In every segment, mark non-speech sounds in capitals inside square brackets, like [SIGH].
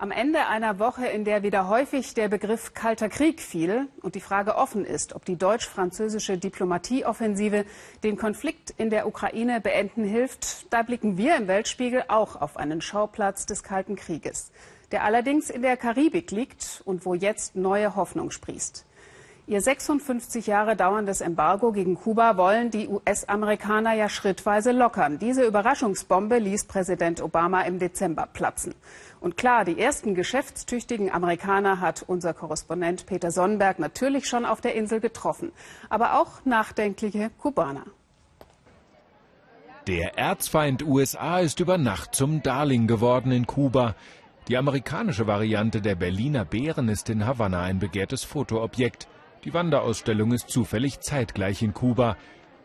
Am Ende einer Woche, in der wieder häufig der Begriff Kalter Krieg fiel und die Frage offen ist, ob die deutsch-französische Diplomatieoffensive den Konflikt in der Ukraine beenden hilft, da blicken wir im Weltspiegel auch auf einen Schauplatz des Kalten Krieges, der allerdings in der Karibik liegt und wo jetzt neue Hoffnung sprießt. Ihr 56 Jahre dauerndes Embargo gegen Kuba wollen die US-Amerikaner ja schrittweise lockern. Diese Überraschungsbombe ließ Präsident Obama im Dezember platzen. Und klar, die ersten geschäftstüchtigen Amerikaner hat unser Korrespondent Peter Sonnenberg natürlich schon auf der Insel getroffen. Aber auch nachdenkliche Kubaner. Der Erzfeind USA ist über Nacht zum Darling geworden in Kuba. Die amerikanische Variante der Berliner Bären ist in Havanna ein begehrtes Fotoobjekt. Die Wanderausstellung ist zufällig zeitgleich in Kuba.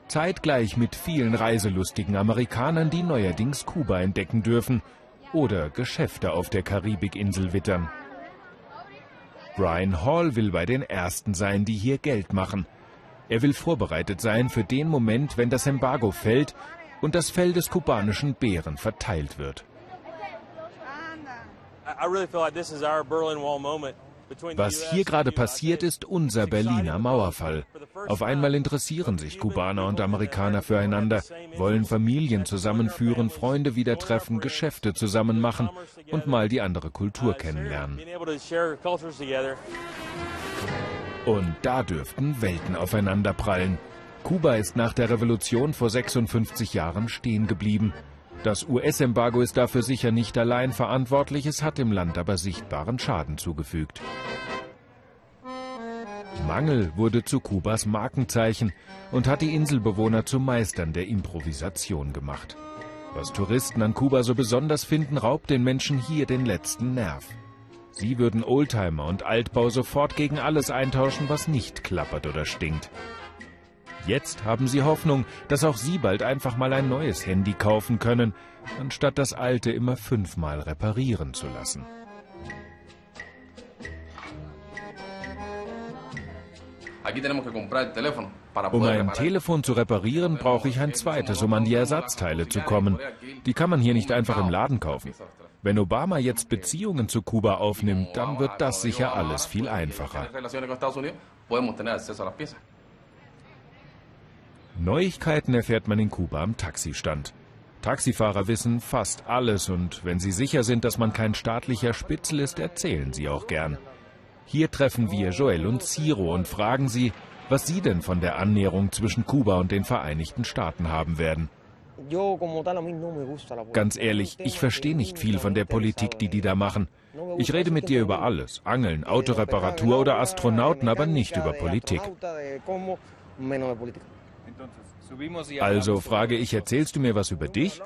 Zeitgleich mit vielen reiselustigen Amerikanern, die neuerdings Kuba entdecken dürfen oder Geschäfte auf der Karibikinsel wittern. Brian Hall will bei den Ersten sein, die hier Geld machen. Er will vorbereitet sein für den Moment, wenn das Embargo fällt und das Fell des kubanischen Bären verteilt wird. I really feel like this is our Berlin Wall moment. Was hier gerade passiert, ist unser Berliner Mauerfall. Auf einmal interessieren sich Kubaner und Amerikaner füreinander, wollen Familien zusammenführen, Freunde wieder treffen, Geschäfte zusammen machen und mal die andere Kultur kennenlernen. Und da dürften Welten aufeinanderprallen. Kuba ist nach der Revolution vor 56 Jahren stehen geblieben. Das US-Embargo ist dafür sicher nicht allein verantwortlich, es hat dem Land aber sichtbaren Schaden zugefügt. Mangel wurde zu Kubas Markenzeichen und hat die Inselbewohner zu Meistern der Improvisation gemacht. Was Touristen an Kuba so besonders finden, raubt den Menschen hier den letzten Nerv. Sie würden Oldtimer und Altbau sofort gegen alles eintauschen, was nicht klappert oder stinkt. Jetzt haben sie Hoffnung, dass auch sie bald einfach mal ein neues Handy kaufen können, anstatt das alte immer fünfmal reparieren zu lassen. Um ein Telefon zu reparieren, brauche ich ein zweites, um an die Ersatzteile zu kommen. Die kann man hier nicht einfach im Laden kaufen. Wenn Obama jetzt Beziehungen zu Kuba aufnimmt, dann wird das sicher alles viel einfacher. Neuigkeiten erfährt man in Kuba am Taxistand. Taxifahrer wissen fast alles und wenn sie sicher sind, dass man kein staatlicher Spitzel ist, erzählen sie auch gern. Hier treffen wir Joel und Ciro und fragen sie, was sie denn von der Annäherung zwischen Kuba und den Vereinigten Staaten haben werden. Ganz ehrlich, ich verstehe nicht viel von der Politik, die die da machen. Ich rede mit dir über alles, Angeln, Autoreparatur oder Astronauten, aber nicht über Politik. Also frage ich, erzählst du mir was über dich?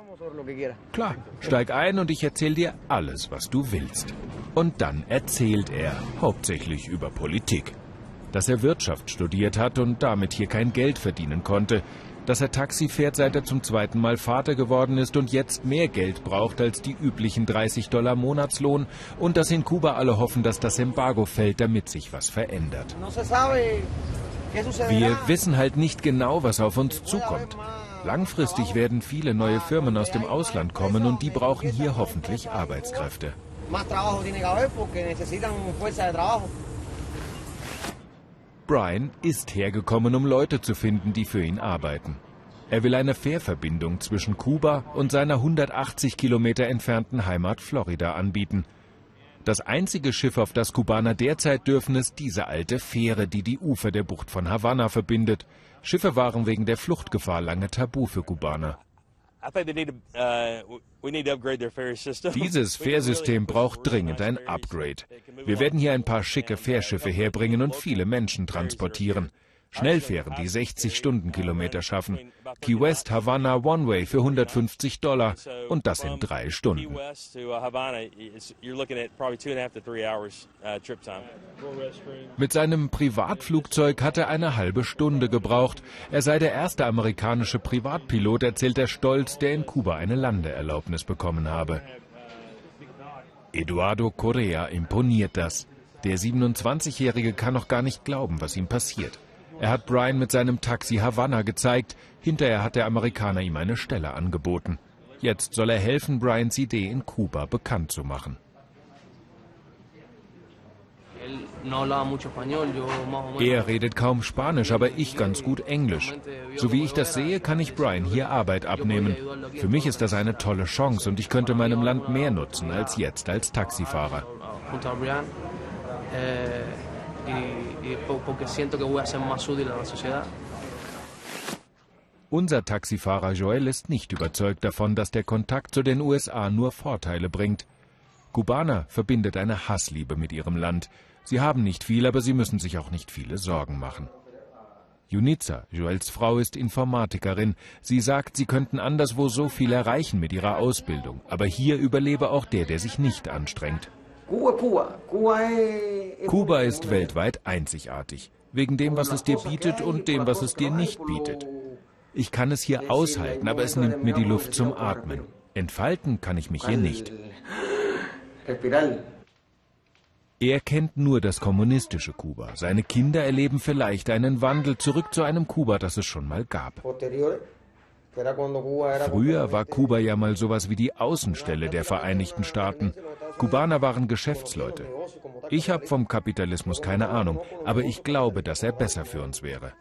Klar, steig ein und ich erzähle dir alles, was du willst. Und dann erzählt er, hauptsächlich über Politik. Dass er Wirtschaft studiert hat und damit hier kein Geld verdienen konnte. Dass er Taxi fährt, seit er zum zweiten Mal Vater geworden ist und jetzt mehr Geld braucht als die üblichen 30 Dollar Monatslohn. Und dass in Kuba alle hoffen, dass das Embargo fällt, damit sich was verändert. Wir wissen halt nicht genau, was auf uns zukommt. Langfristig werden viele neue Firmen aus dem Ausland kommen und die brauchen hier hoffentlich Arbeitskräfte. Brian ist hergekommen, um Leute zu finden, die für ihn arbeiten. Er will eine Fährverbindung zwischen Kuba und seiner 180 Kilometer entfernten Heimat Florida anbieten – das einzige Schiff, auf das Kubaner derzeit dürfen, ist diese alte Fähre, die die Ufer der Bucht von Havanna verbindet. Schiffe waren wegen der Fluchtgefahr lange tabu für Kubaner. Uh, Dieses [LAUGHS] Fährsystem braucht dringend ein Upgrade. Wir werden hier ein paar schicke Fährschiffe herbringen und viele Menschen transportieren. Schnellfähren, die 60 Stundenkilometer schaffen. Key West, Havanna, One Way für 150 Dollar und das in drei Stunden. Mit seinem Privatflugzeug hat er eine halbe Stunde gebraucht. Er sei der erste amerikanische Privatpilot, erzählt er stolz, der in Kuba eine Landeerlaubnis bekommen habe. Eduardo Correa imponiert das. Der 27-Jährige kann noch gar nicht glauben, was ihm passiert. Er hat Brian mit seinem Taxi Havanna gezeigt. Hinterher hat der Amerikaner ihm eine Stelle angeboten. Jetzt soll er helfen, Brians Idee in Kuba bekannt zu machen. Er redet kaum Spanisch, aber ich ganz gut Englisch. So wie ich das sehe, kann ich Brian hier Arbeit abnehmen. Für mich ist das eine tolle Chance und ich könnte meinem Land mehr nutzen als jetzt als Taxifahrer. Unser Taxifahrer Joel ist nicht überzeugt davon, dass der Kontakt zu den USA nur Vorteile bringt. Kubaner verbindet eine Hassliebe mit ihrem Land. Sie haben nicht viel, aber sie müssen sich auch nicht viele Sorgen machen. Junica, Joels Frau, ist Informatikerin. Sie sagt, sie könnten anderswo so viel erreichen mit ihrer Ausbildung. Aber hier überlebe auch der, der sich nicht anstrengt. Kuba ist weltweit einzigartig. Wegen dem, was es dir bietet und dem, was es dir nicht bietet. Ich kann es hier aushalten, aber es nimmt mir die Luft zum Atmen. Entfalten kann ich mich hier nicht. Er kennt nur das kommunistische Kuba. Seine Kinder erleben vielleicht einen Wandel zurück zu einem Kuba, das es schon mal gab. Früher war Kuba ja mal sowas wie die Außenstelle der Vereinigten Staaten. Kubaner waren Geschäftsleute. Ich habe vom Kapitalismus keine Ahnung, aber ich glaube, dass er besser für uns wäre.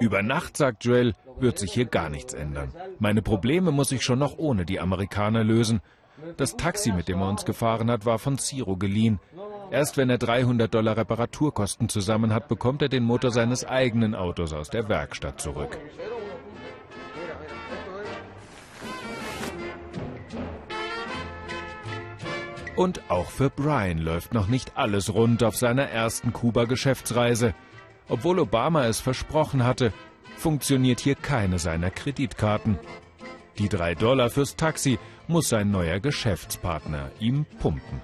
Über Nacht, sagt Joel, wird sich hier gar nichts ändern. Meine Probleme muss ich schon noch ohne die Amerikaner lösen. Das Taxi, mit dem er uns gefahren hat, war von Ciro geliehen. Erst wenn er 300 Dollar Reparaturkosten zusammen hat, bekommt er den Motor seines eigenen Autos aus der Werkstatt zurück. Und auch für Brian läuft noch nicht alles rund auf seiner ersten Kuba-Geschäftsreise. Obwohl Obama es versprochen hatte, funktioniert hier keine seiner Kreditkarten. Die drei Dollar fürs Taxi muss sein neuer Geschäftspartner ihm pumpen.